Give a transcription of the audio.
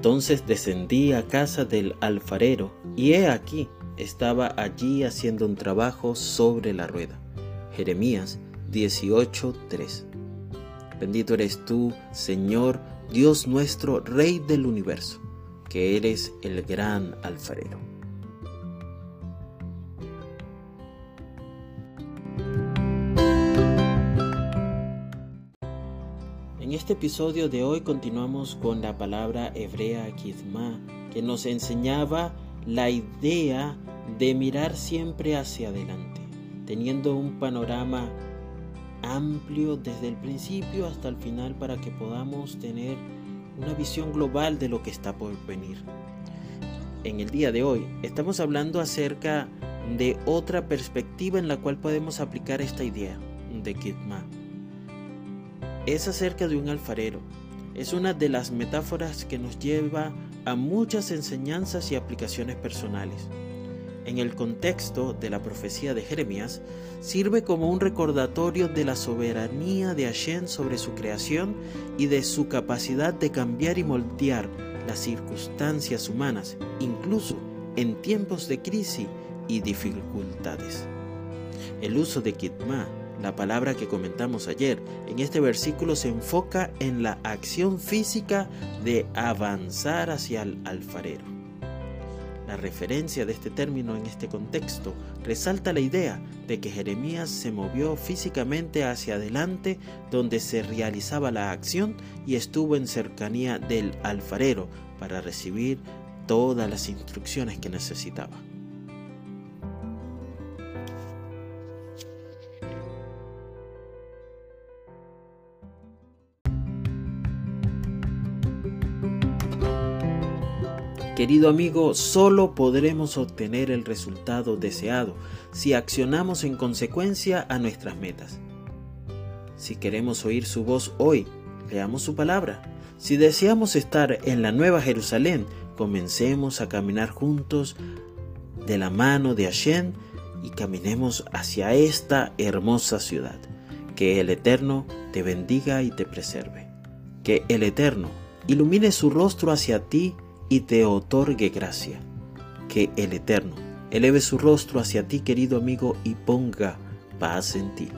Entonces descendí a casa del alfarero, y he aquí, estaba allí haciendo un trabajo sobre la rueda. Jeremías 18:3 Bendito eres tú, Señor, Dios nuestro, Rey del universo, que eres el gran alfarero. En este episodio de hoy continuamos con la palabra hebrea kizma, que nos enseñaba la idea de mirar siempre hacia adelante, teniendo un panorama amplio desde el principio hasta el final para que podamos tener una visión global de lo que está por venir. En el día de hoy estamos hablando acerca de otra perspectiva en la cual podemos aplicar esta idea de Kitma. Es acerca de un alfarero. Es una de las metáforas que nos lleva a muchas enseñanzas y aplicaciones personales en el contexto de la profecía de Jeremías, sirve como un recordatorio de la soberanía de Hashem sobre su creación y de su capacidad de cambiar y moldear las circunstancias humanas, incluso en tiempos de crisis y dificultades. El uso de kitma, la palabra que comentamos ayer, en este versículo se enfoca en la acción física de avanzar hacia el alfarero. La referencia de este término en este contexto resalta la idea de que Jeremías se movió físicamente hacia adelante donde se realizaba la acción y estuvo en cercanía del alfarero para recibir todas las instrucciones que necesitaba. Querido amigo, solo podremos obtener el resultado deseado si accionamos en consecuencia a nuestras metas. Si queremos oír su voz hoy, leamos su palabra. Si deseamos estar en la Nueva Jerusalén, comencemos a caminar juntos de la mano de Hashem y caminemos hacia esta hermosa ciudad. Que el Eterno te bendiga y te preserve. Que el Eterno ilumine su rostro hacia ti y te otorgue gracia. Que el Eterno eleve su rostro hacia ti, querido amigo, y ponga paz en ti.